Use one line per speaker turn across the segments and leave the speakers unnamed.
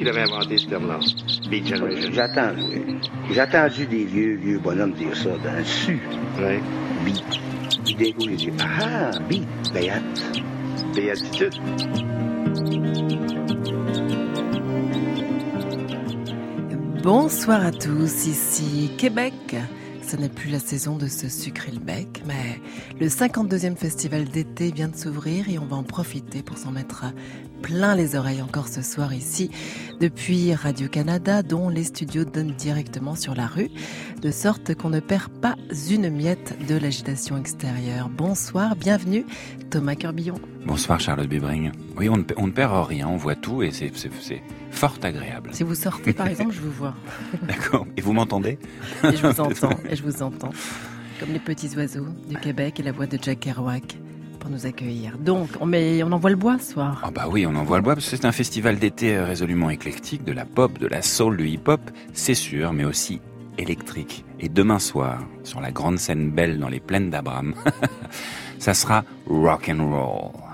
qu'il avait inventé ce terme-là. Beat Generation.
J'attends. J'ai entendu des vieux, vieux bonhommes dire ça dans le sud.
Oui.
Beat. Puis d'un coup, ils disent Ah, beat, béat.
Béatitude.
Bonsoir à tous, ici Québec. Ce n'est plus la saison de se sucrer le bec, mais le 52e festival d'été vient de s'ouvrir et on va en profiter pour s'en mettre plein les oreilles encore ce soir ici, depuis Radio-Canada, dont les studios donnent directement sur la rue, de sorte qu'on ne perd pas une miette de l'agitation extérieure. Bonsoir, bienvenue, Thomas Curbillon.
Bonsoir Charlotte Bibring. Oui, on ne, on ne perd rien, on voit tout et c'est fort agréable.
Si vous sortez par exemple, je vous vois.
D'accord. Et vous m'entendez?
Et je vous entends, et je vous entends. Comme les petits oiseaux du Québec et la voix de Jack Kerouac nous accueillir. Donc, on, met, on envoie le bois ce soir.
Ah bah oui, on envoie le bois parce que c'est un festival d'été résolument éclectique, de la pop, de la soul, du hip-hop, c'est sûr, mais aussi électrique. Et demain soir, sur la grande scène belle dans les plaines d'Abraham, ça sera rock and roll.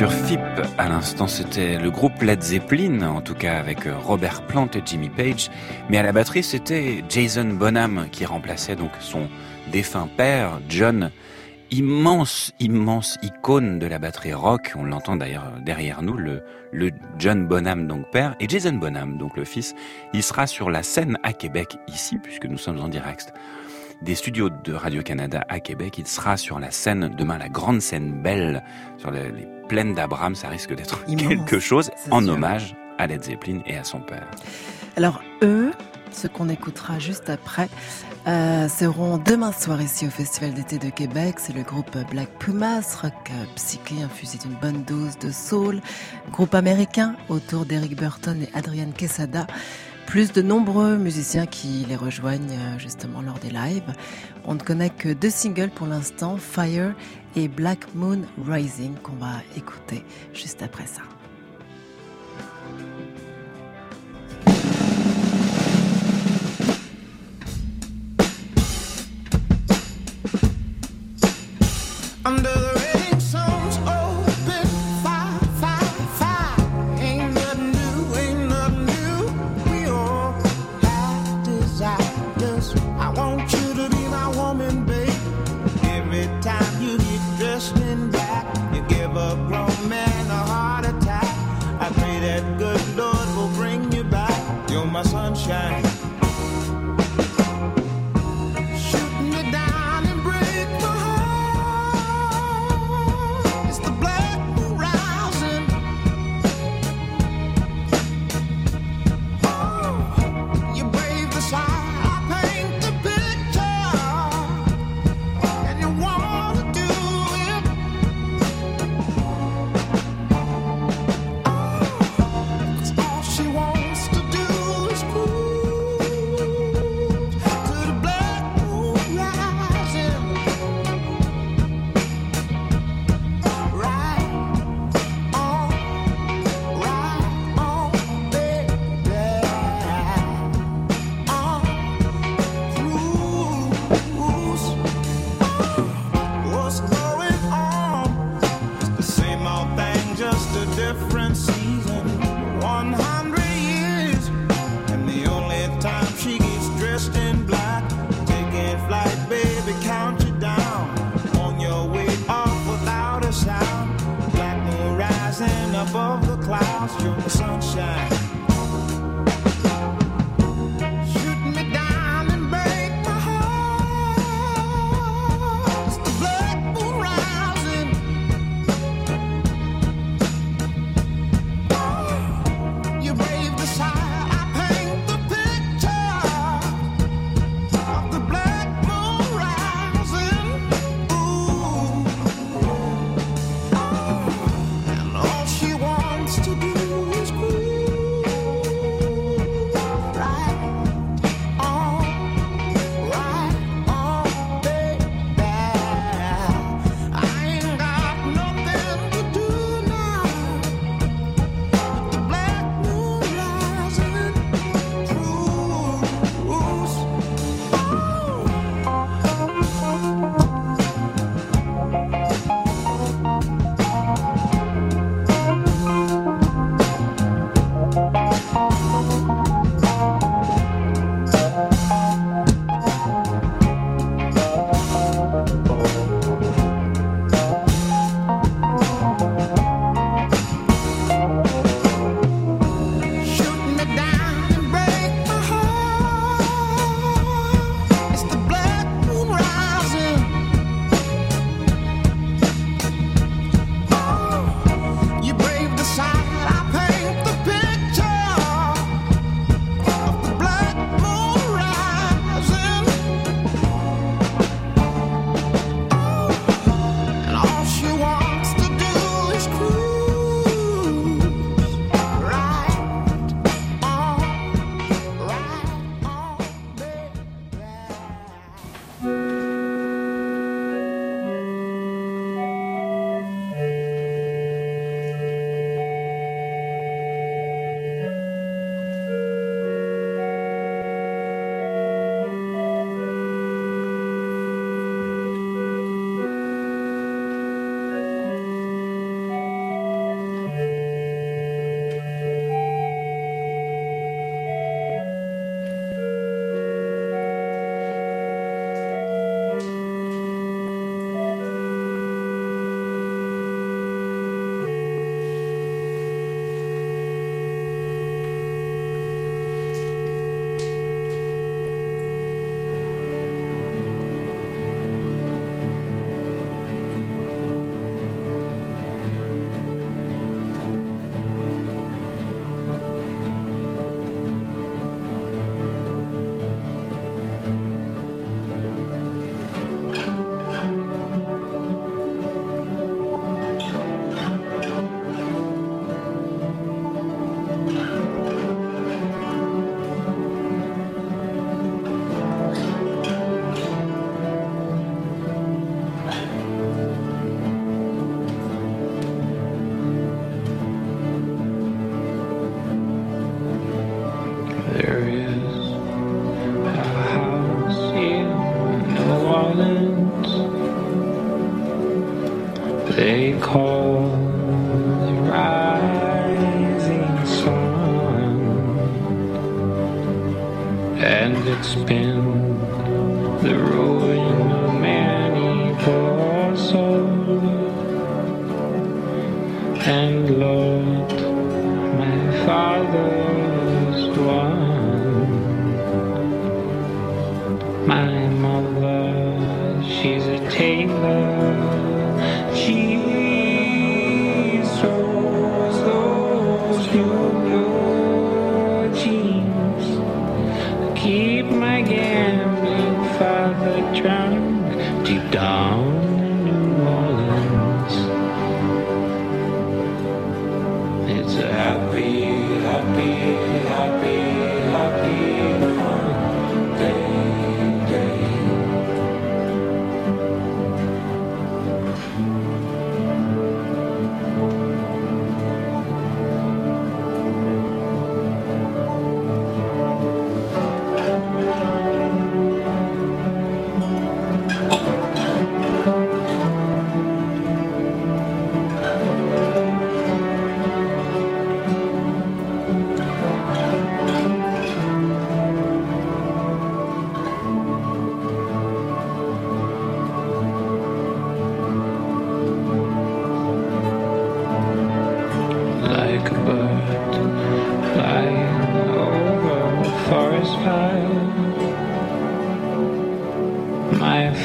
Sur FIP. À l'instant, c'était le groupe Led Zeppelin, en tout cas avec euh, Robert Plant et Jimmy Page. Mais à la batterie, c'était Jason Bonham qui remplaçait donc son défunt père, John. Immense, immense icône de la batterie rock. On l'entend d'ailleurs derrière nous, le, le John Bonham, donc père, et Jason Bonham, donc le fils. Il sera sur la scène à Québec, ici, puisque nous sommes en direct des studios de Radio-Canada à Québec. Il sera sur la scène, demain, la grande scène belle, sur les, plaines d'Abraham. Ça risque d'être quelque chose en hommage à Led Zeppelin et à son père.
Alors, eux, ce qu'on écoutera juste après, euh, seront demain soir ici au Festival d'été de Québec. C'est le groupe Black Pumas, rock psyché infusé d'une bonne dose de soul. Groupe américain autour d'Eric Burton et Adrian Quesada plus de nombreux musiciens qui les rejoignent euh, justement lors des lives. On ne connaît que deux singles pour l'instant, Fire et Black Moon Rising, qu'on va écouter juste après ça.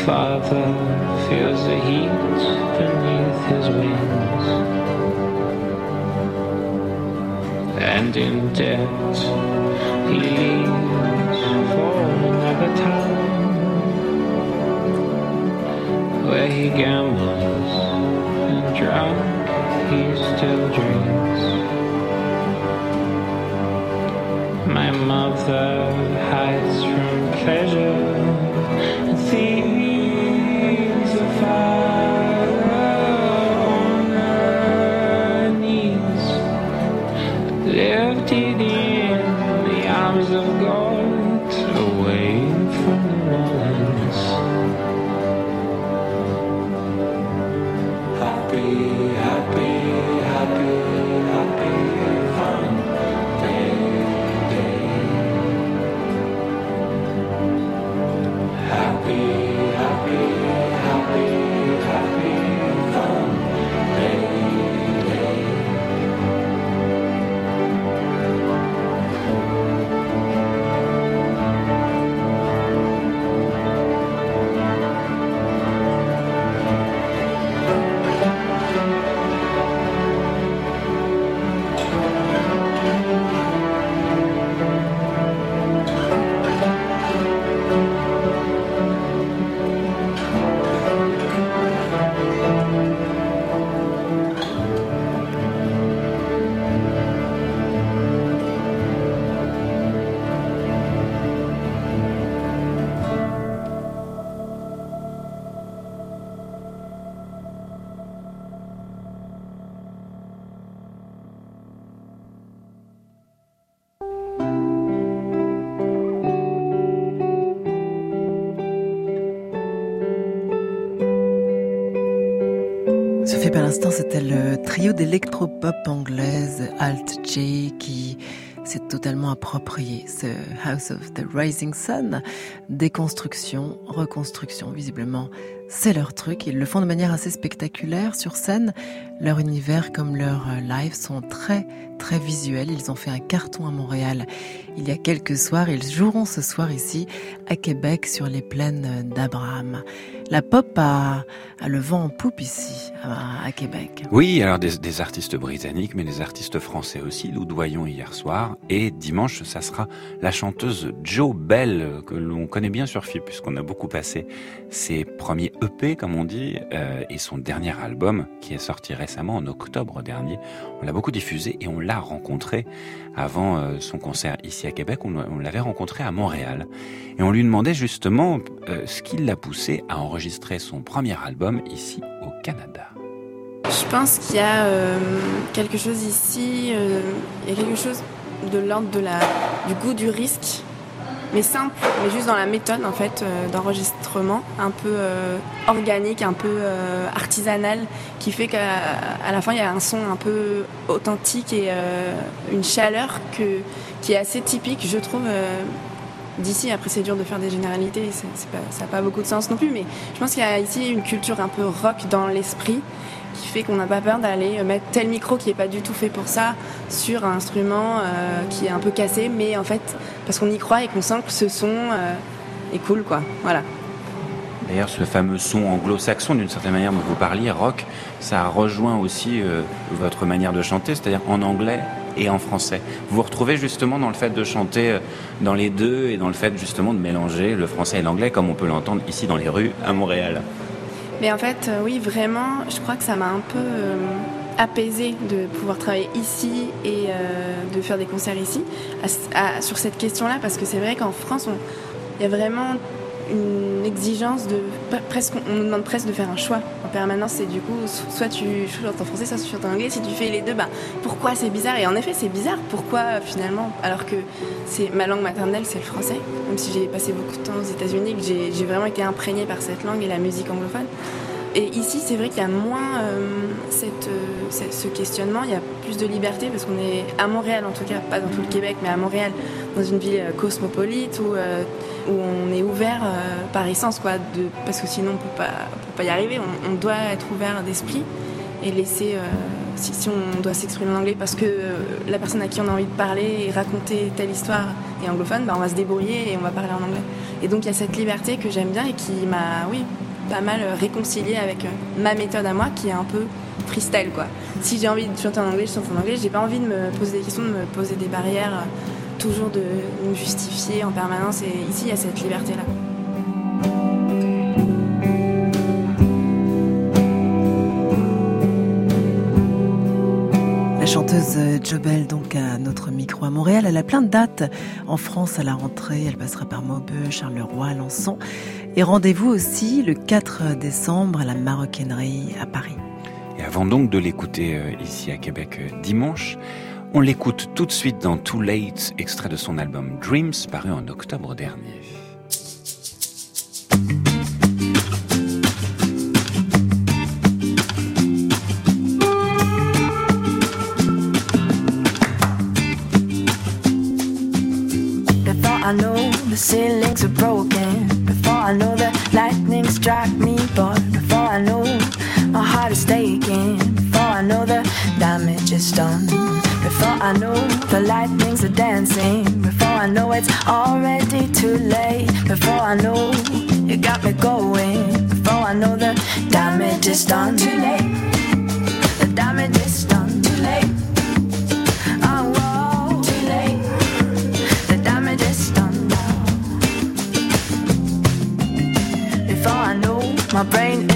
Father feels the heat beneath his wings, and in debt he leaves for another town where he gambles and drunk he still drinks. My mother hides from pleasure and thieves fire.
C'était le trio d'électropop anglaise Alt J qui s'est totalement approprié ce House of the Rising Sun. Déconstruction, reconstruction, visiblement, c'est leur truc. Ils le font de manière assez spectaculaire sur scène. Leur univers comme leur live sont très très visuels. Ils ont fait un carton à Montréal il y a quelques soirs. Ils joueront ce soir ici à Québec sur les plaines d'Abraham. La pop a, le vent en poupe ici, à, Québec.
Oui, alors des, artistes britanniques, mais des artistes français aussi. Nous doyons hier soir. Et dimanche, ça sera la chanteuse Jo Bell, que l'on connaît bien sur FIP, puisqu'on a beaucoup passé ses premiers EP, comme on dit, euh, et son dernier album, qui est sorti récemment en octobre dernier. On l'a beaucoup diffusé et on l'a rencontré avant euh, son concert ici à Québec. On, l'avait rencontré à Montréal. Et on lui demandait justement euh, ce qui l'a poussé à enregistrer son premier album ici au Canada.
Je pense qu'il y a euh, quelque chose ici, euh, il y a quelque chose de l'ordre de la, du goût du risque. mais simple, mais juste dans la méthode en fait euh, d'enregistrement, un peu organique, un peu artisanal, qui fait qu'à la fin il y a un son un peu authentique et une chaleur que, qui est assez typique, je trouve. D'ici, après c'est dur de faire des généralités, ça n'a pas beaucoup de sens non plus, mais je pense qu'il y a ici une culture un peu rock dans l'esprit qui fait qu'on n'a pas peur d'aller mettre tel micro qui n'est pas du tout fait pour ça sur un instrument qui est un peu cassé, mais en fait parce qu'on y croit et qu'on sent que ce son euh, est cool, quoi. Voilà.
D'ailleurs, ce fameux son anglo-saxon, d'une certaine manière, dont vous parliez, rock, ça rejoint aussi euh, votre manière de chanter, c'est-à-dire en anglais et en français. Vous vous retrouvez justement dans le fait de chanter euh, dans les deux et dans le fait justement de mélanger le français et l'anglais, comme on peut l'entendre ici dans les rues à Montréal.
Mais en fait, oui, vraiment, je crois que ça m'a un peu apaisé de pouvoir travailler ici et euh, de faire des concerts ici sur cette question-là parce que c'est vrai qu'en France, il y a vraiment une exigence de presque on nous demande presque de faire un choix en permanence et du coup soit tu chantes en français soit tu chantes en anglais. Si tu fais les deux bah pourquoi c'est bizarre? Et en effet c'est bizarre. Pourquoi finalement alors que c'est ma langue maternelle c'est le français? Même si j'ai passé beaucoup de temps aux États-Unis que j'ai vraiment été imprégnée par cette langue et la musique anglophone. Et ici, c'est vrai qu'il y a moins euh, cette, euh, ce questionnement, il y a plus de liberté parce qu'on est à Montréal, en tout cas, pas dans tout le Québec, mais à Montréal, dans une ville euh, cosmopolite où, où on est ouvert par essence, quoi, de, parce que sinon on ne peut pas y arriver. On, doit être ouvert d'esprit et laisser, si, si, on doit s'exprimer en anglais parce que la personne à qui on a envie de parler et raconter telle histoire est anglophone, bah, on va se débrouiller et on va parler en anglais. Et donc il y a cette liberté que j'aime bien et qui m'a, oui, pas mal réconcilié avec euh, ma méthode à moi qui est un peu freestyle quoi. Si j'ai envie de chanter en anglais, je chante en anglais. J'ai pas envie de me poser des questions, de me poser des barrières, euh, toujours de me justifier en permanence. Et ici, il y a cette liberté là.
La chanteuse Jobel, donc à notre micro à Montréal, elle a plein de dates en France à la rentrée. Elle passera par Maubeuge, Charleroi, Alençon. Et rendez-vous aussi le 4 décembre à la Maroquinerie à Paris.
Et avant donc de l'écouter euh, ici à Québec euh, dimanche, on l'écoute tout de suite dans Too Late, extrait de son album Dreams, paru en octobre dernier.
It's already too late. Before I know you got me going. Before I know the damage is done. Too late. The damage is done. Too late. I woke. Too late. The damage is done. Before I
know, my brain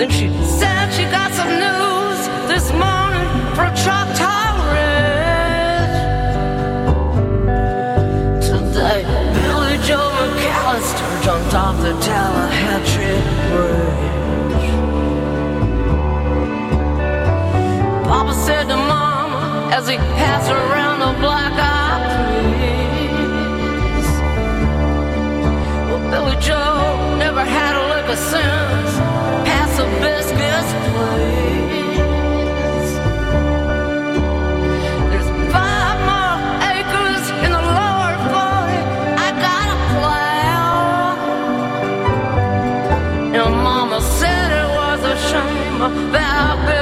Then she said she got some news this morning from truck tolerance. Today, Billy Joe McAllister jumped off the Bridge. Papa said to Mama as he passed around the black peas. Well, Billy Joe never had a. that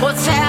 我猜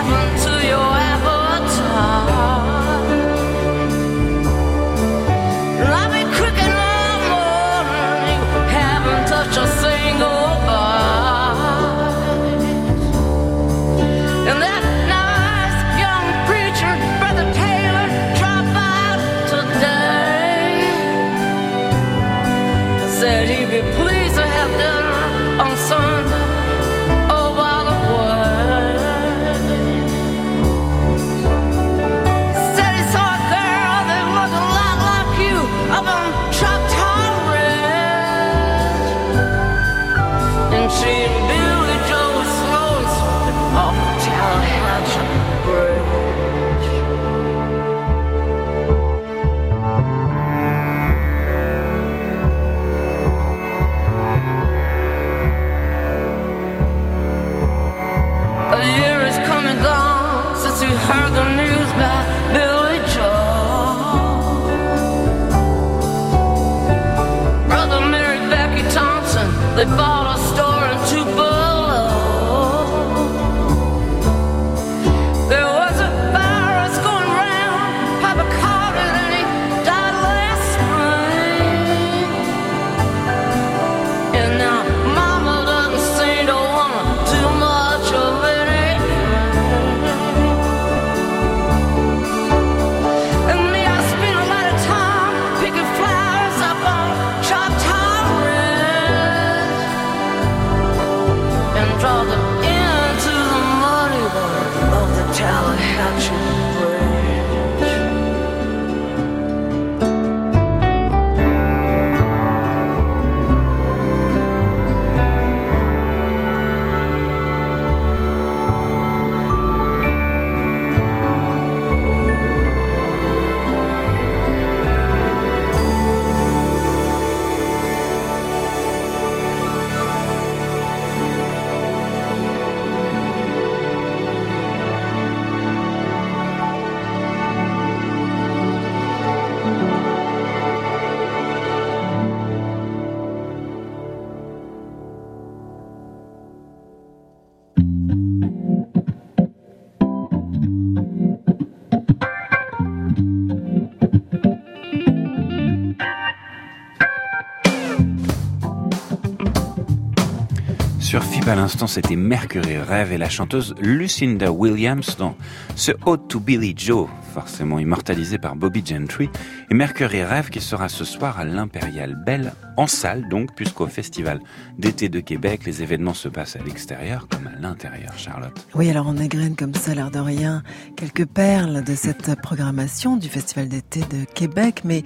à l'instant, c'était Mercury Rêve et la chanteuse Lucinda Williams dans ce Ode to Billy Joe, forcément immortalisé par Bobby Gentry, et Mercury Rêve qui sera ce soir à l'Impérial Belle en salle donc, puisqu'au Festival d'été de Québec, les événements se passent à l'extérieur comme à l'intérieur, Charlotte.
Oui, alors on égrène comme ça, l'air de rien, quelques perles de cette programmation du Festival d'été de Québec, mais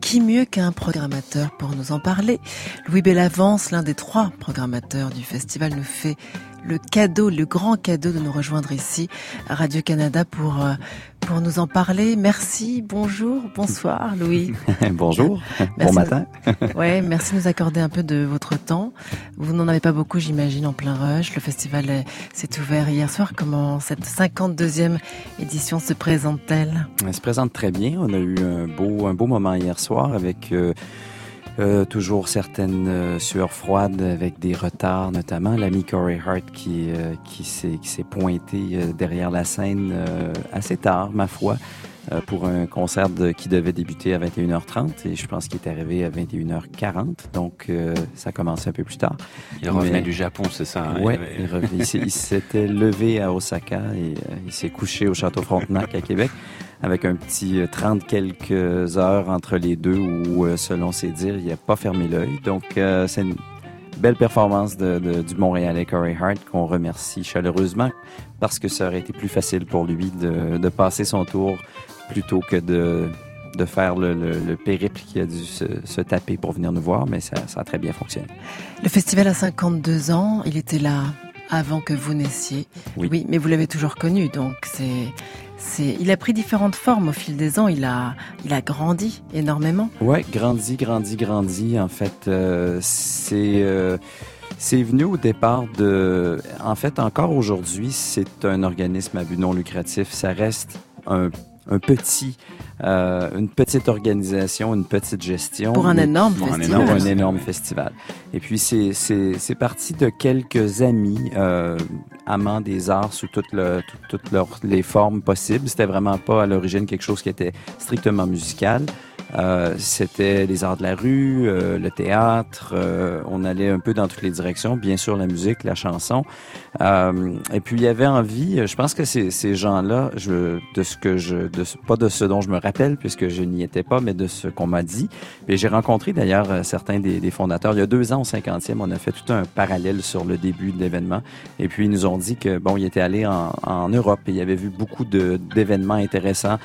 qui mieux qu'un programmateur pour nous en parler? Louis Bellavance, l'un des trois programmateurs du festival, nous fait le cadeau, le grand cadeau de nous rejoindre ici à Radio-Canada pour, euh, pour nous en parler. Merci, bonjour, bonsoir Louis.
bonjour, bon matin.
ouais, merci de nous accorder un peu de votre temps. Vous n'en avez pas beaucoup, j'imagine, en plein rush. Le festival s'est ouvert hier soir. Comment cette 52e édition se présente-t-elle?
Elle se présente très bien. On a eu un beau, un beau moment hier soir avec... Euh, euh, toujours certaines euh, sueurs froides avec des retards, notamment l'ami Corey Hart qui, euh, s'est pointé derrière la scène assez tard, ma foi, pour un concert qui devait débuter à 21h30 et je pense qu'il est arrivé à 21h40, donc ça commence un peu plus tard.
Il revenait du Japon, c'est ça
hein? Oui, il, il s'était levé à Osaka et il s'est couché au Château Frontenac à Québec avec un petit 30 euh, quelques heures entre les deux où, euh, selon ses dires, il n'a pas fermé l'œil. Donc, euh, c'est une belle performance de, du Montréalais Corey Hart qu'on remercie chaleureusement parce que ça aurait été plus facile pour lui de, de passer son tour plutôt que de, de faire le, le, périple qui a dû se, se, taper pour venir nous voir, mais ça, ça a très bien fonctionné.
Le festival a 52 ans, il était là avant que vous naissiez. Oui, oui mais vous l'avez toujours connu, donc c'est il a pris différentes formes au fil des ans. Il a, il a grandi énormément.
Ouais, grandi, grandi, grandi. En fait, euh, c'est, euh, c'est venu au départ de, en fait, encore aujourd'hui, c'est un organisme à but non lucratif. Ça reste un, un petit euh, une petite organisation, une petite gestion.
Pour un énorme festival.
Pour un énorme festival. Et puis, c'est, c'est, c'est parti de quelques amis, euh, amants des arts sous toutes, le, toutes leurs, les formes possibles. C'était vraiment pas à l'origine quelque chose qui était strictement musical. Euh, c'était les arts de la rue, euh, le théâtre. Euh, on allait un peu dans toutes les directions. Bien sûr, la musique, la chanson. Et puis il y avait envie. Je pense que ces, ces gens-là, je, de ce que je, de, pas de ce dont je me rappelle puisque je n'y étais pas, mais de ce qu'on m'a dit. Et j'ai rencontré d'ailleurs certains des, des, fondateurs. Il y a deux ans, au 50e, on a fait tout un parallèle sur le début de l'événement. Et puis ils nous ont dit que bon, ils étaient allés en, en Europe et il y avait vu beaucoup d'événements intéressants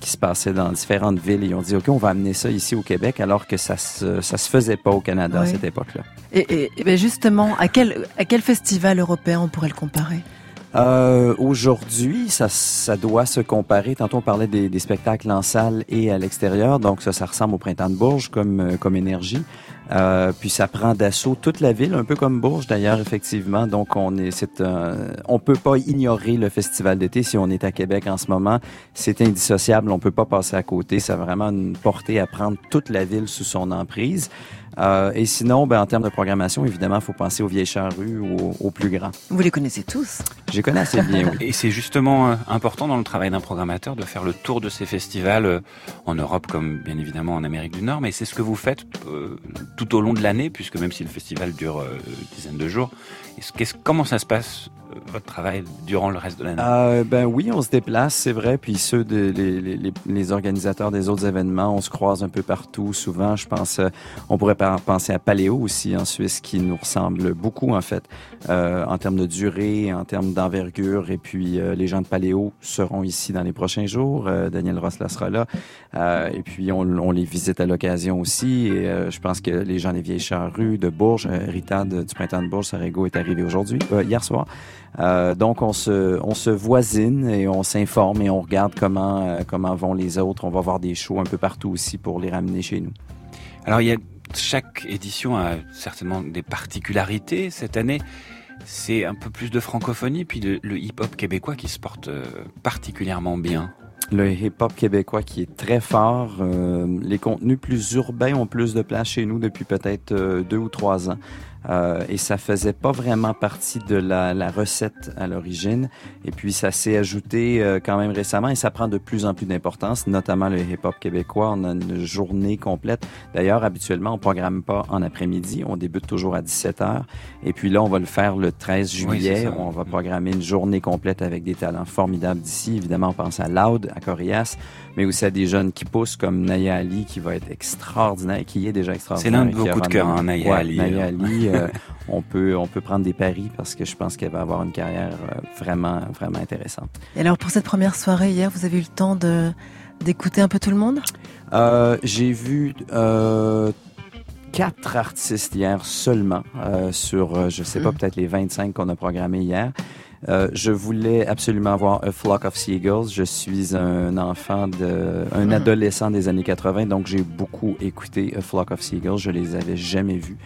qui se passaient dans différentes villes. Et ils ont dit ok, on va amener ça ici au Québec alors que ça se, ça se faisait pas au Canada à cette époque-là.
Et, et, ben justement, à quel, à quel festival européen pourrait le comparer?
Euh, Aujourd'hui, ça, ça doit se comparer. Tantôt, on parlait des, spectacles en salle et à l'extérieur. Donc, ça, ça ressemble au Printemps de Bourges comme, euh, comme énergie. Euh, puis ça prend d'assaut toute la ville, un peu comme Bourges d'ailleurs, effectivement. Donc on est, c'est on peut pas ignorer le festival d'été si on est à Québec en ce moment. C'est indissociable, on peut pas passer à côté. Ça a vraiment une portée à prendre toute la ville sous son emprise. Euh, et sinon, ben, en termes de programmation, évidemment, il faut penser aux vieilles charrues ou aux, plus grands.
Vous les connaissez tous?
Je les connais assez bien, oui.
Et c'est justement euh, important dans le travail d'un programmateur de faire le tour de ces festivals euh, en Europe comme bien évidemment en Amérique du Nord, mais c'est ce que vous faites euh, tout au long de l'année, puisque même si le festival dure euh, une dizaine de jours, comment ça se passe votre travail durant le reste de l'année?
Euh, Ben oui, on se déplace, c'est vrai. Puis ceux de les, organisateurs des autres événements, on se croise un peu partout. Souvent, je pense, euh, on pourrait penser à Paléo aussi en Suisse, qui nous ressemble beaucoup en fait euh, en termes de durée, en termes d'envergure. Et puis euh, les gens de Paléo seront ici dans les prochains jours. Euh, Daniel Rossler sera là. et puis on, les visite à l'occasion aussi. Et je pense que les gens des Vieilles Charrues de Bourges, Rita du Printemps de Bourges, Sarego est arrivé aujourd'hui, hier soir. Euh, donc on se, on se voisine et on s'informe et on regarde comment, euh, comment vont les autres. On va voir des shows un peu partout aussi pour les ramener chez nous.
Alors il y a chaque édition a certainement des particularités. Cette année, c'est un peu plus de francophonie, puis le hip-hop québécois qui se porte euh, particulièrement bien.
Le hip-hop québécois qui est très fort. Euh, les contenus plus urbains ont plus de place chez nous depuis peut-être euh, deux ou trois ans. Euh, et ça faisait pas vraiment partie de la, la recette à l'origine. Et puis ça s'est ajouté euh, quand même récemment et ça prend de plus en plus d'importance, notamment le hip-hop québécois. On a une journée complète. D'ailleurs, habituellement, on programme pas en après-midi. On débute toujours à 17 h Et puis là, on va le faire le 13 juillet. on va programmer une journée complète avec des talents formidables d'ici. Évidemment, on pense à Loud, à Corias, mais aussi à des jeunes qui poussent comme Naya Ali, qui va être extraordinaire, qui est déjà extraordinaire.
C'est l'un de vos coups de cœur, hein, Naya Ali.
Naya Ali, euh, on peut on peut prendre des paris parce que je pense qu'elle va avoir une carrière euh, vraiment vraiment intéressante.
Et alors pour cette première soirée hier, vous avez eu le temps de d'écouter un peu tout le monde?
Euh, J'ai vu quatre artistes hier seulement euh, sur, euh, je sais pas,
Mhm.
peut-être les 25 qu'on a programmés hier. Euh, je voulais absolument voir A Flock of Seagulls. Je suis un enfant de, un
Mhm.
adolescent des années 80, donc j'ai beaucoup écouté A Flock of Seagulls. Je les avais jamais vus.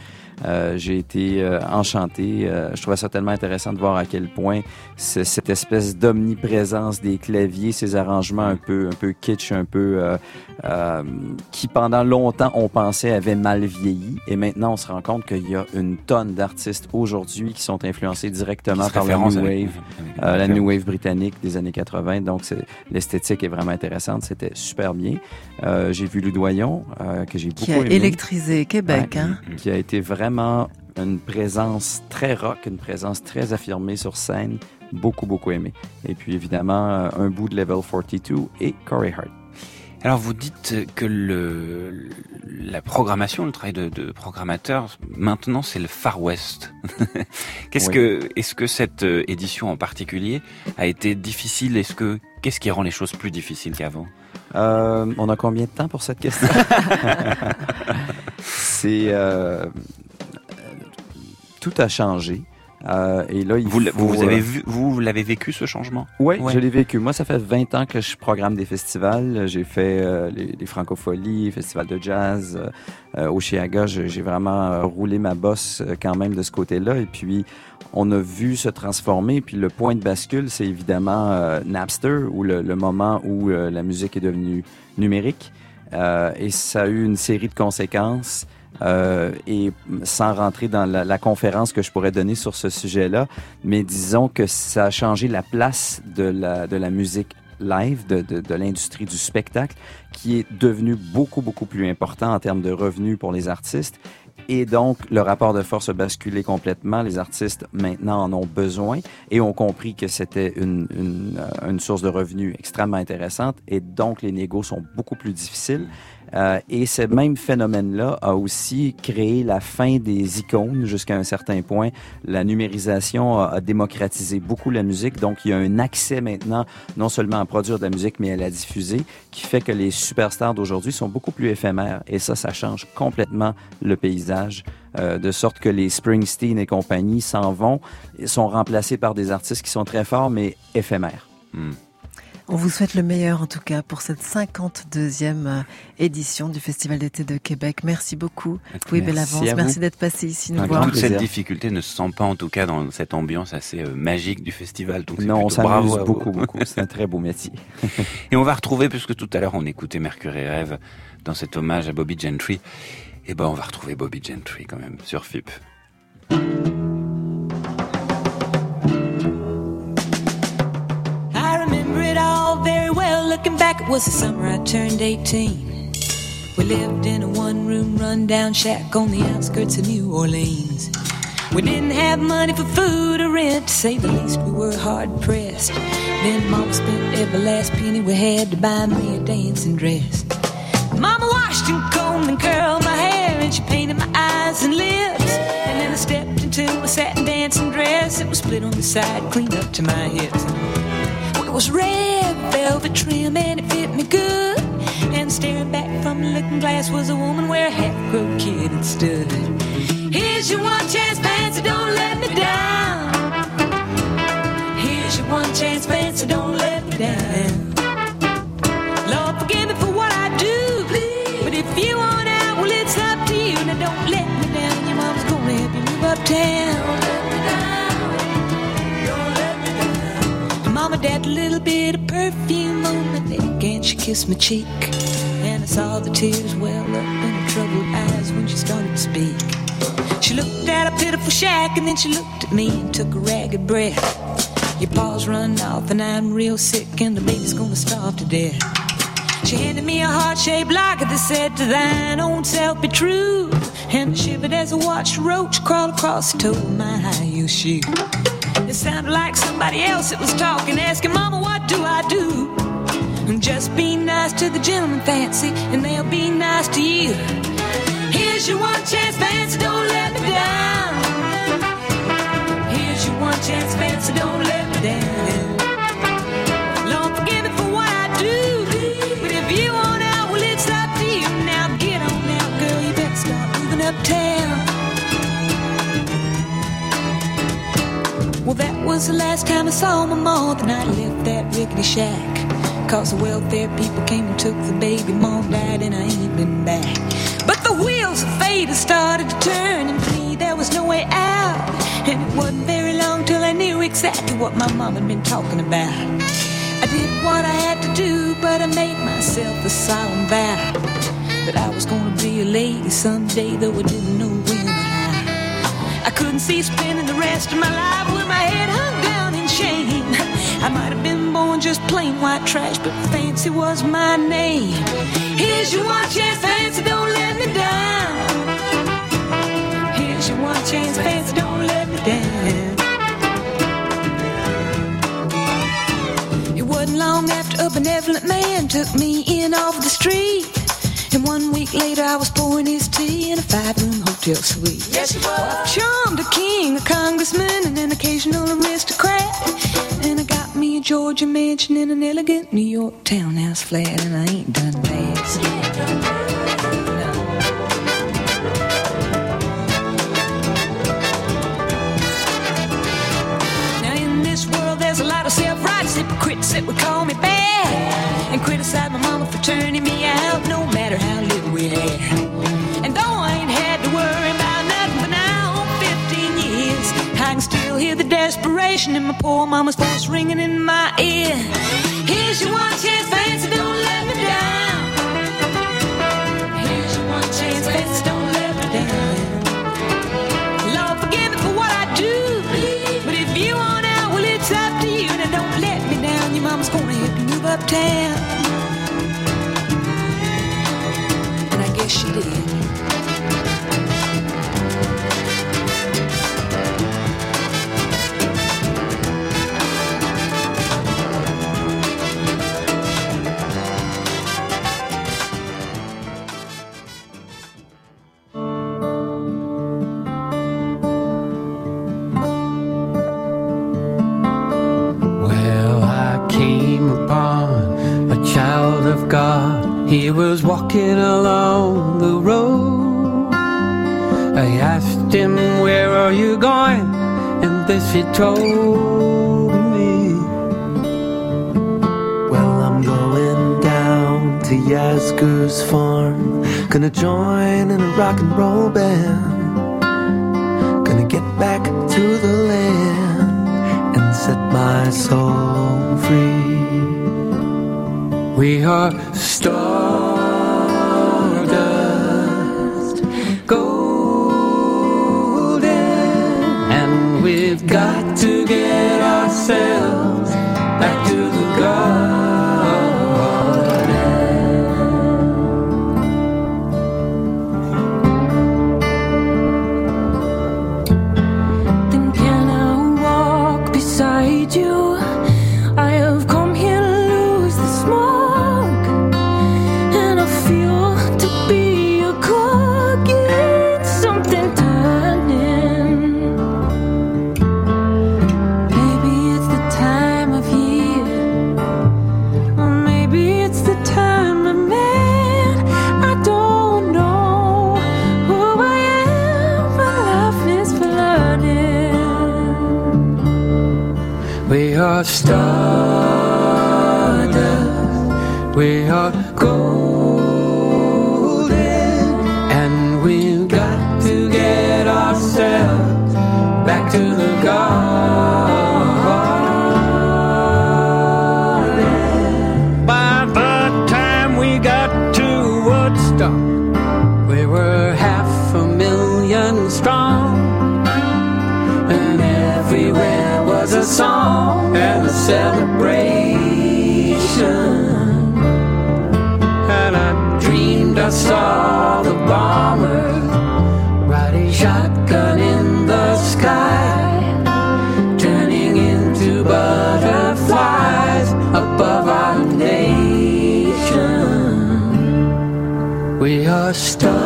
Euh, j'ai été euh, enchanté. Euh, je trouvais ça tellement intéressant de voir à quel point ce- cette espèce d'omniprésence des claviers, ces arrangements un peu, un peu kitsch, un peu euh, euh, qui pendant longtemps on pensait avaient mal vieilli, et maintenant on se rend compte qu'il y a une tonne d'artistes aujourd'hui qui sont influencés directement par la new wave,
avec-
euh, la new wave britannique des années 80. Donc c'est- l'esthétique est vraiment intéressante. C'était super bien. Euh, j'ai vu Ludoyon euh, que j'ai beaucoup
Qui a
aimé
électrisé Québec.
Ouais.
Hein?
qui a été vraiment une présence très rock, une présence très affirmée sur scène, beaucoup, beaucoup aimé. Et puis évidemment, euh, un bout de Level 42 et Corey Hart.
Alors vous dites que le, la programmation, le travail de, de programmateur, maintenant c'est le Far West. Qu'est-ce
Oui.
que, est-ce que cette euh, édition en particulier a été difficile? Est-ce que qu'est-ce qui rend les choses plus difficiles qu'avant?
Euh, on a combien de temps pour cette question? C'est... euh, tout a changé. Euh, et là, il
Vous,
faut,
vous, avez
euh,
vu, vous l'avez vécu ce changement?
Oui,
Ouais.
je l'ai vécu. Moi, ça fait 20 ans que je programme des festivals. J'ai fait euh, les, les Francopholies, Festival de jazz. Euh, euh, au Chiaga, j'ai vraiment roulé ma bosse quand même de ce côté-là. Et puis, on a vu se transformer. Puis le point de bascule, c'est évidemment euh, Napster, ou le, le moment où euh, la musique est devenue numérique. Euh, et ça a eu une série de conséquences. Euh, et sans rentrer dans la, la conférence que je pourrais donner sur ce sujet-là, mais disons que ça a changé la place de la, de la musique live, de, de, de l'industrie du spectacle, qui est devenue beaucoup, beaucoup plus important en termes de revenus pour les artistes. Et donc, le rapport de force a basculé complètement. Les artistes, maintenant, en ont besoin et ont compris que c'était une, une, euh, une source de revenus extrêmement intéressante. Et donc, les négos sont beaucoup plus difficiles. Euh, et ce même phénomène-là a aussi créé la fin des icônes jusqu'à un certain point. La numérisation a, démocratisé beaucoup la musique, donc il y a un accès maintenant non seulement à produire de la musique, mais à la diffuser, qui fait que les superstars d'aujourd'hui sont beaucoup plus éphémères. Et ça, ça change complètement le paysage, euh, de sorte que les Springsteen et compagnie s'en vont, sont remplacés par des artistes qui sont très forts, mais éphémères.
Hmm.
On vous souhaite le meilleur en tout cas pour cette 52e euh, édition du Festival d'été de Québec. Merci beaucoup. Louis
Merci
Bellavance,
vous.
merci d'être passé ici nous voir.
Toute cette difficulté ne se sent pas en tout cas dans cette ambiance assez euh, magique du festival. Donc c'est
Non, on s'amuse beaucoup, beaucoup. C'est un très beau métier.
Et on va retrouver, puisque tout à l'heure on écoutait Mercury Rêve dans cet hommage à Bobby Gentry, et ben on va retrouver Bobby Gentry quand même sur FIP.
Well. Looking back, it was the summer I turned 18. We lived in a one room rundown shack on the outskirts of New Orleans. We didn't have money for food or rent, to say the least, we were hard pressed. Then Mama spent every last penny we had to buy me a dancing dress. Mama washed and combed and curled my hair, and she painted my eyes and lips. And then I stepped into a satin dancing dress. It was split on the side, clean up to my hips. It was red velvet trim and it fit me good. And staring back from the looking glass was a woman where a half-grown kid had stood. Here's your one chance, fancy, don't let me down. Here's your one chance, fancy, don't let me down. Lord, forgive me for what I do. Please. But if you want out, well, it's up to you. Now don't let me down. Your mom's gonna help you move uptown. Mama dabbed a little bit she kissed my cheek. And I saw the tears well up in her troubled eyes when she started to speak. She looked at a pitiful shack and then she looked at me and took a ragged breath. Your paws run off and I'm real sick and the baby's gonna starve to death. She handed me a heart-shaped locket that said, To thine own self be true. And I shivered as I watched a roach crawl across the toe of my high-heel shoe. It sounded like somebody else that was talking, asking, Mama, what do I do? And just be nice to the gentleman fancy, and they'll be nice to you. Here's your one chance fancy, don't let me down. Here's your one chance fancy, don't let me down. Forgive me for what I do, but if you want out, well, it's up to you. Now get on out, girl, you start moving uptown. Well, that was the last time I saw my mother. and I left that rickety shack. Cause the welfare people came and took the baby. Mom died and I ain't been back. But the wheels of fate had started to turn, and me there was no way out. And it wasn't very long till I knew exactly what my mom had been talking about. I did what I had to do, but I made myself a solemn vow that I was gonna be a lady someday, though I didn't know when or how. I couldn't see spending the rest of my life with my head hung. I might have been born just plain white trash, but fancy was my name. Here's your one chance, fancy, don't let me down. Here's your one chance, fancy, don't let me down. It wasn't long after a benevolent man took me in off the street. And one week later, I was pouring his tea in a five-room hotel suite. Yes, you was. Charmed a king, a congressman, and an occasional aristocrat. Georgia mansion in an elegant New York townhouse flat, and I ain't done bad. In my poor mama's voice ringing in my ear. Here's your one chance, fancy, don't let me down. Here's your one chance, don't let me down. Lord, forgive me for what I do. But if you want out, well, it's up to you. Don't let me down. Your mama's gonna help you move uptown. And I guess she did.
Walking along the road. I asked him, Where are you going? And this he told me.
Well, I'm going down to Yasgur's farm. Gonna join in a rock and roll band. Gonna get back to the land and set my soul free.
We are stardust, myself. Celebration. And I dreamed I saw the bomber riding shotgun in the sky, turning into butterflies above our nation. We are stardust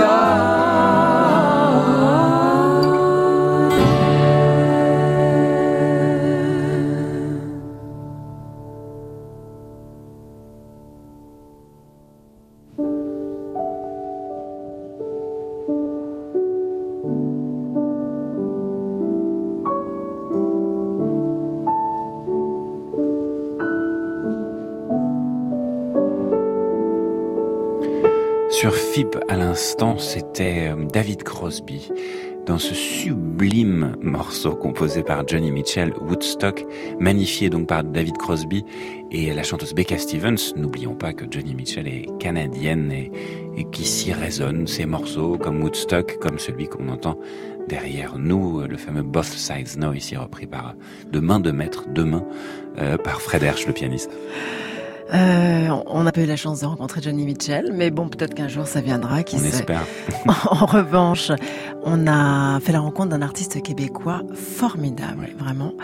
to
l'instant, c'était euh, David Crosby dans ce sublime morceau composé par Johnny Mitchell, Woodstock, magnifié donc par David Crosby et la chanteuse Becca Stevens. N'oublions pas que Johnny Mitchell est canadienne et, et qu'ici résonnent ces morceaux comme Woodstock, comme celui qu'on entend derrière nous, le fameux Both Sides Now, ici repris par de main de maître, de main, euh, par Fred Hersch, le pianiste.
Euh, on n'a pas eu la chance de rencontrer Johnny Mitchell, mais bon, peut-être qu'un jour ça viendra, qui
On
sait.
espère.
En revanche, on a fait la rencontre d'un artiste québécois formidable, vraiment,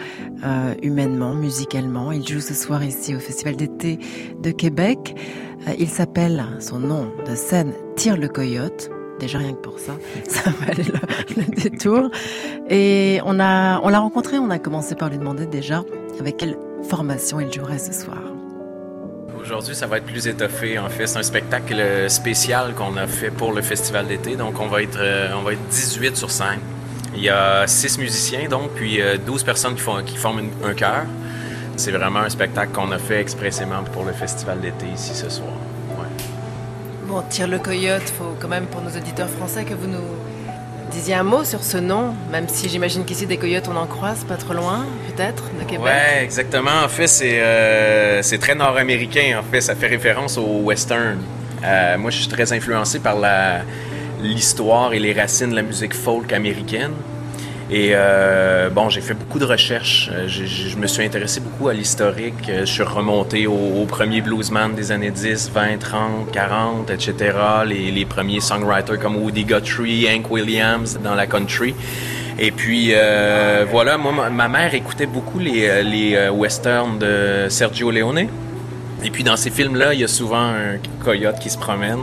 euh, humainement, musicalement. Il joue ce soir ici au Festival d'été de Québec. Euh, il s'appelle, son nom de scène, Tire le Coyote. Déjà rien que pour ça, ça valait le, le détour. Et on a, on l'a rencontré, on a commencé par lui demander déjà avec quelle formation il jouerait ce soir.
Aujourd'hui, ça va être plus étoffé. En fait, c'est un spectacle euh, spécial qu'on a fait pour le festival d'été. Donc, on va être, euh, on va être 18 sur scène. Il y a 6 musiciens, donc, puis euh, 12 personnes qui, font, qui forment un chœur. C'est vraiment un spectacle qu'on a fait expressément pour le festival d'été ici ce soir.
Bon, Tire le Coyote, faut quand même pour nos auditeurs français que vous nous disiez un mot sur ce nom, même si j'imagine qu'ici des coyotes on en croise pas trop loin, peut-être, de Québec?
Ouais, exactement. En fait, c'est euh, très nord-américain. En fait, ça fait référence au western. Euh, moi, je suis très influencé par l'histoire et les racines de la musique folk américaine. Et euh, bon, j'ai fait beaucoup de recherches. Euh, Je me suis intéressé beaucoup à l'historique. Euh, Je suis remonté aux au premiers bluesman des années 10, 20, 30, 40, etc. Les, premiers songwriters comme Woody Guthrie, Hank Williams dans la country. Et puis voilà, moi, ma- mère écoutait beaucoup les, westerns de Sergio Leone. Et puis dans ces films-là, il y a souvent un coyote qui se promène.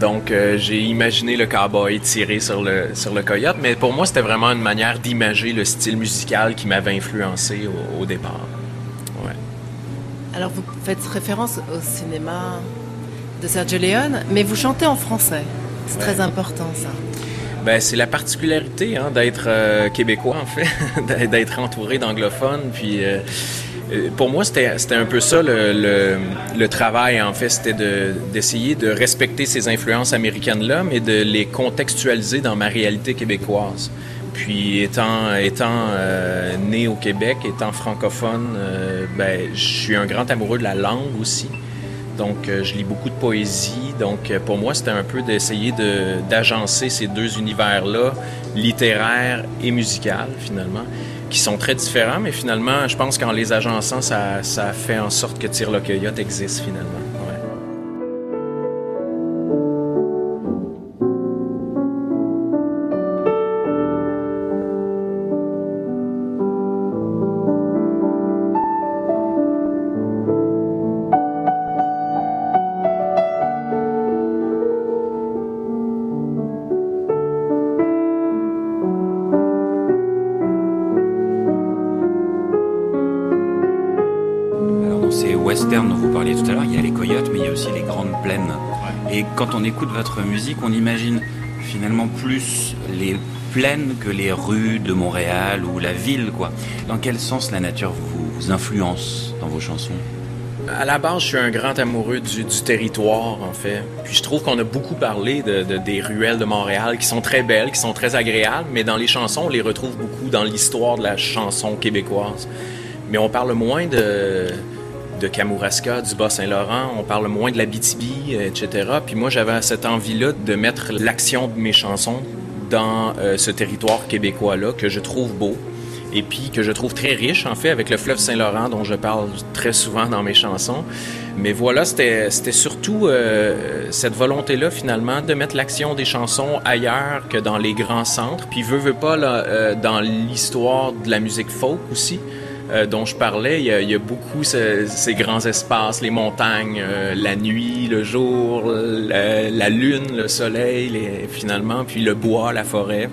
Donc euh, j'ai imaginé le cowboy tirer sur le, sur le coyote, mais pour moi c'était vraiment une manière d'imager le style musical qui m'avait influencé au, au départ. Ouais.
Alors vous faites référence au cinéma de Sergio Leone, mais vous chantez en français. C'est très important ça.
Ben, c'est la particularité hein, d'être euh, québécois, en fait, d'être entouré d'anglophones. Puis, euh, pour moi, c'était un peu ça le, travail, en fait. C'était de- d'essayer de, respecter ces influences américaines-là, mais de les contextualiser dans ma réalité québécoise. Puis, étant, étant euh, né au Québec, étant francophone, euh, ben, je suis un grand amoureux de la langue aussi. Donc, euh, je lis beaucoup de poésie. Donc, euh, pour moi, c'était un peu d'essayer de- d'agencer ces deux univers-là, littéraire et musical, finalement, qui sont très différents, mais finalement, je pense qu'en les agençant, ça, fait en sorte que Tire le existe, finalement.
Quand on écoute votre musique, on imagine finalement plus les plaines que les rues de Montréal ou la ville, quoi. Dans quel sens la nature vous influence dans vos chansons?
À la base, je suis un grand amoureux du, territoire, en fait. Puis je trouve qu'on a beaucoup parlé de, de- des ruelles de Montréal, qui sont très belles, qui sont très agréables, mais dans les chansons, on les retrouve beaucoup dans l'histoire de la chanson québécoise. Mais on parle moins de, de Kamouraska, du Bas-Saint-Laurent, on parle moins de la BTB, etc. Puis moi, j'avais cette envie-là de mettre l'action de mes chansons dans euh, ce territoire québécois-là, que je trouve beau et puis que je trouve très riche, en fait, avec le fleuve Saint-Laurent dont je parle très souvent dans mes chansons. Mais voilà, c'était surtout euh, cette volonté-là, finalement, de mettre l'action des chansons ailleurs que dans les grands centres. Puis, veut, veut pas, euh, dans l'histoire de la musique folk aussi, euh, dont je parlais, il y a, il y a beaucoup ce- ces grands espaces, les montagnes, euh, la nuit, le jour, la, la lune, le soleil, les- finalement, puis le bois, la forêt.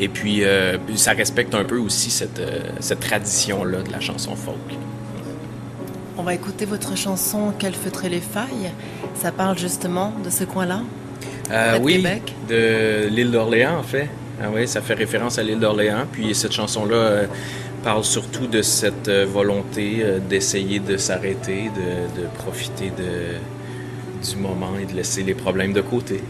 Et puis, euh, ça respecte un peu aussi cette, cette tradition-là de la chanson folk.
On va écouter votre chanson Quelle feutrer les failles. Ça parle justement de ce coin-là.
Euh, oui,
Québec.
de l'île d'Orléans, en fait. Ah oui, ça fait référence à l'île d'Orléans. Puis cette chanson-là parle surtout de cette euh, volonté euh, d'essayer de s'arrêter, de, profiter du moment et de laisser les problèmes de côté.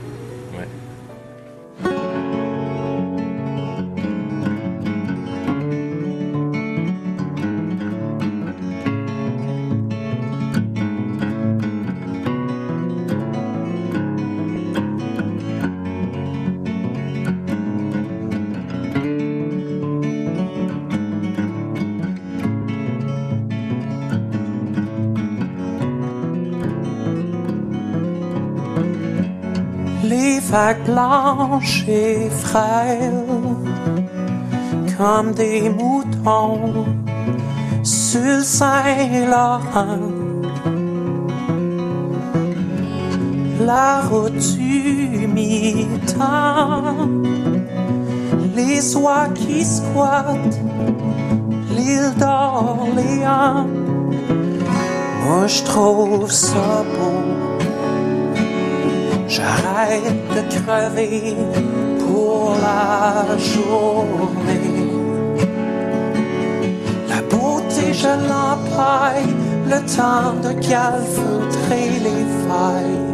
Blanches et frêles, comme des moutons sur le Saint-Laurent. La route du les oies qui squattent l'île d'Orléans. Moi, je trouve ça beau. J'arrête de crever pour la journée. La beauté, je l'empaille, le temps de calfeutrer les failles.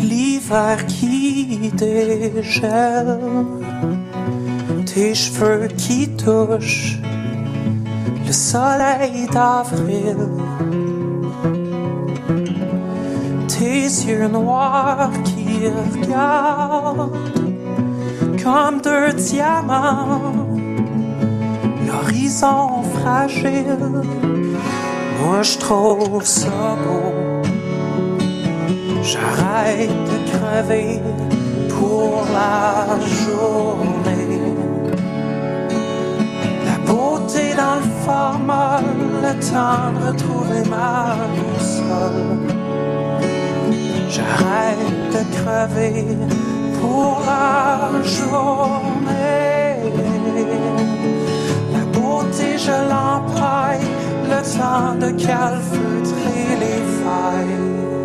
L'hiver qui tes cheveux qui touchent le soleil d'avril, tes yeux noirs qui regardent comme deux diamants, l'horizon fragile. Moi je trouve ça beau. J'arrête de crever pour la journée. La beauté dans le format, le temps de retrouver ma boussole. J'arrête de crever pour la journée. La beauté, je l'empaille, le temps de calfeutrer les failles.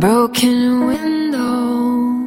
broken
window.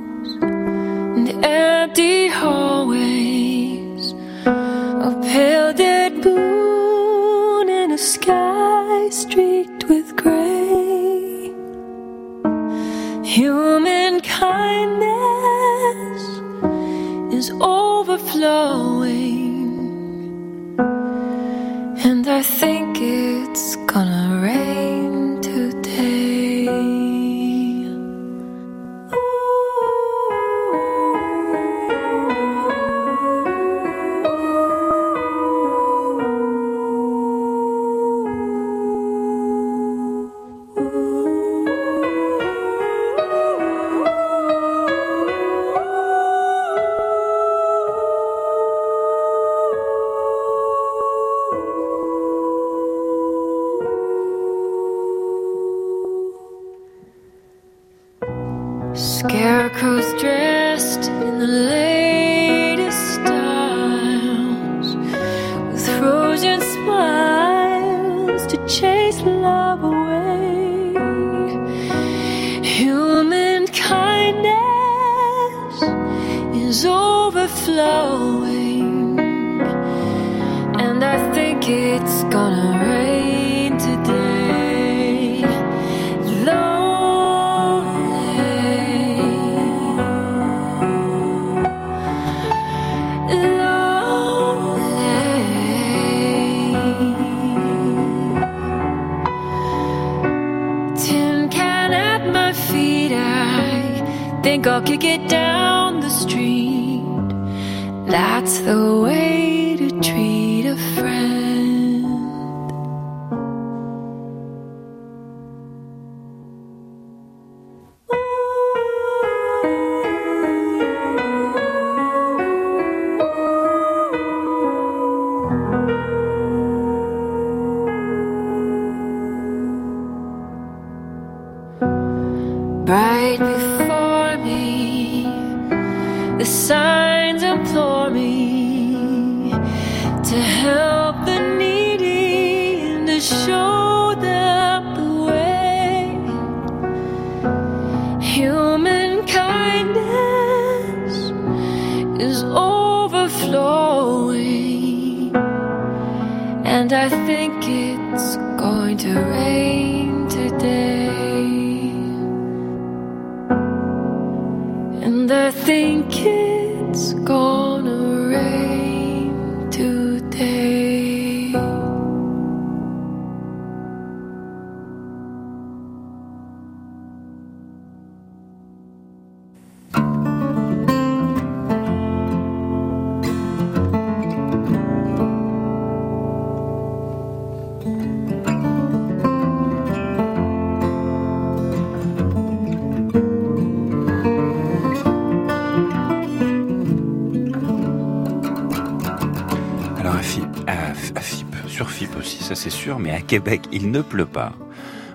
Québec, il ne pleut pas.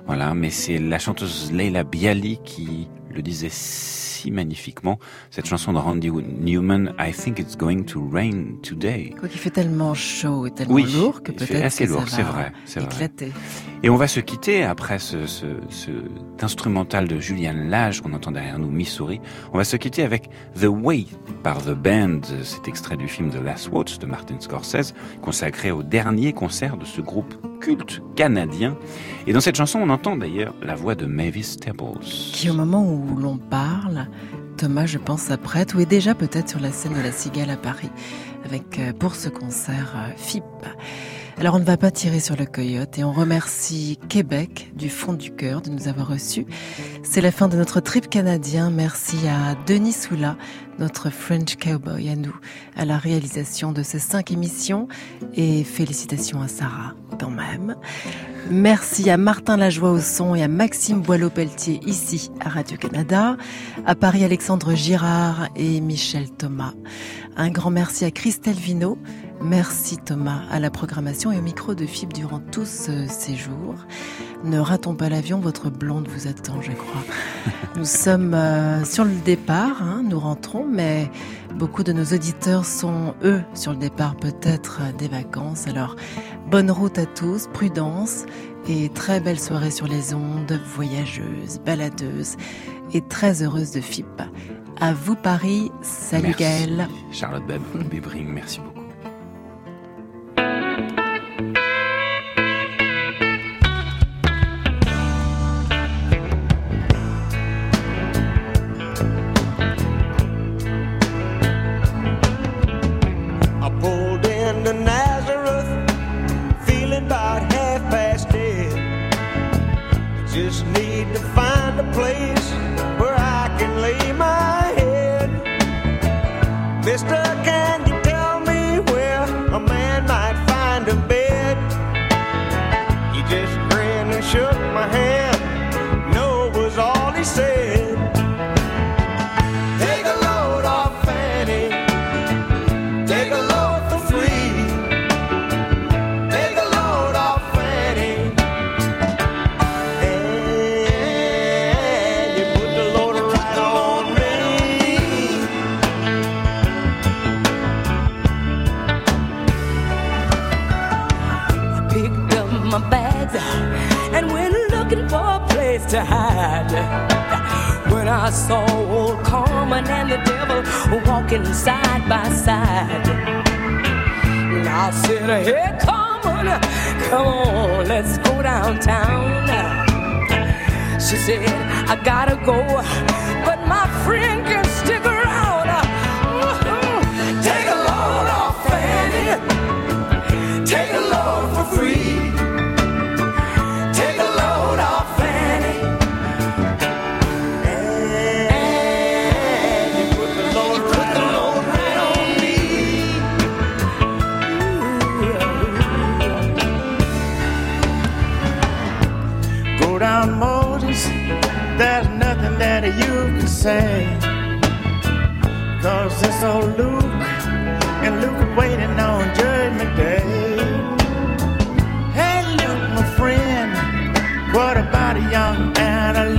Voilà, mais c'est la chanteuse Leila Bialy qui le disait si magnifiquement. Cette chanson de Randy Newman, I think it's going to rain today.
Quoi qu'il fait tellement chaud et tellement
Oui,
lourd que peut-être
assez
que
lourd, c'est vrai, c'est vrai. Et on va se quitter après ce, ce, ce instrumental de Julian Lage qu'on entend derrière nous, Missouri. On va se quitter avec The Way par The Band, cet extrait du film The Last Waltz de Martin Scorsese, consacré au dernier concert de ce groupe culte canadien. Et dans cette chanson, on entend d'ailleurs la voix de Mavis Staples.
Qui au moment où l'on parle, Thomas, je pense, s'apprête ou est déjà peut-être sur la scène de la Cigale à Paris avec euh, pour ce concert euh, FIP. Alors on ne va pas tirer sur le coyote et on remercie Québec du fond du cœur de nous avoir reçus. C'est la fin de notre trip canadien. Merci à Denis Soula, notre French cowboy à nous, à la réalisation de ces cinq émissions et félicitations à Sarah quand même. Merci à Martin Lajoie au son et à Maxime Boileau-Pelletier ici à Radio-Canada, à Paris Alexandre Girard et Michel Thomas. Un grand merci à Christelle Vino. Merci Thomas à la programmation et au micro de FIB durant tous euh, ces jours. Ne ratons pas l'avion, votre blonde vous attend, je crois. Nous sommes euh, sur le départ, hein, nous rentrons, mais beaucoup de nos auditeurs sont, eux, sur le départ peut-être euh, des vacances. Alors, bonne route à tous, prudence et très belle soirée sur les ondes, voyageuses, baladeuses et très heureuse de FIP. À vous Paris, salut
Merci. Charlotte Beb- Bebring, merci beaucoup.
I
saw old Carmen and the devil walking side by side, and I said, Hey, Carmen, come on, let's go downtown. She said, I gotta go, but my friend can stick
Cause it's old Luke, and Luke waiting on Judgment Day. Hey, Luke, my friend, what about a young Anna?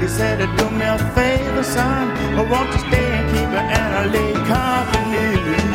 He said, Do me a favor, son, or won't you stay and keep Lee company?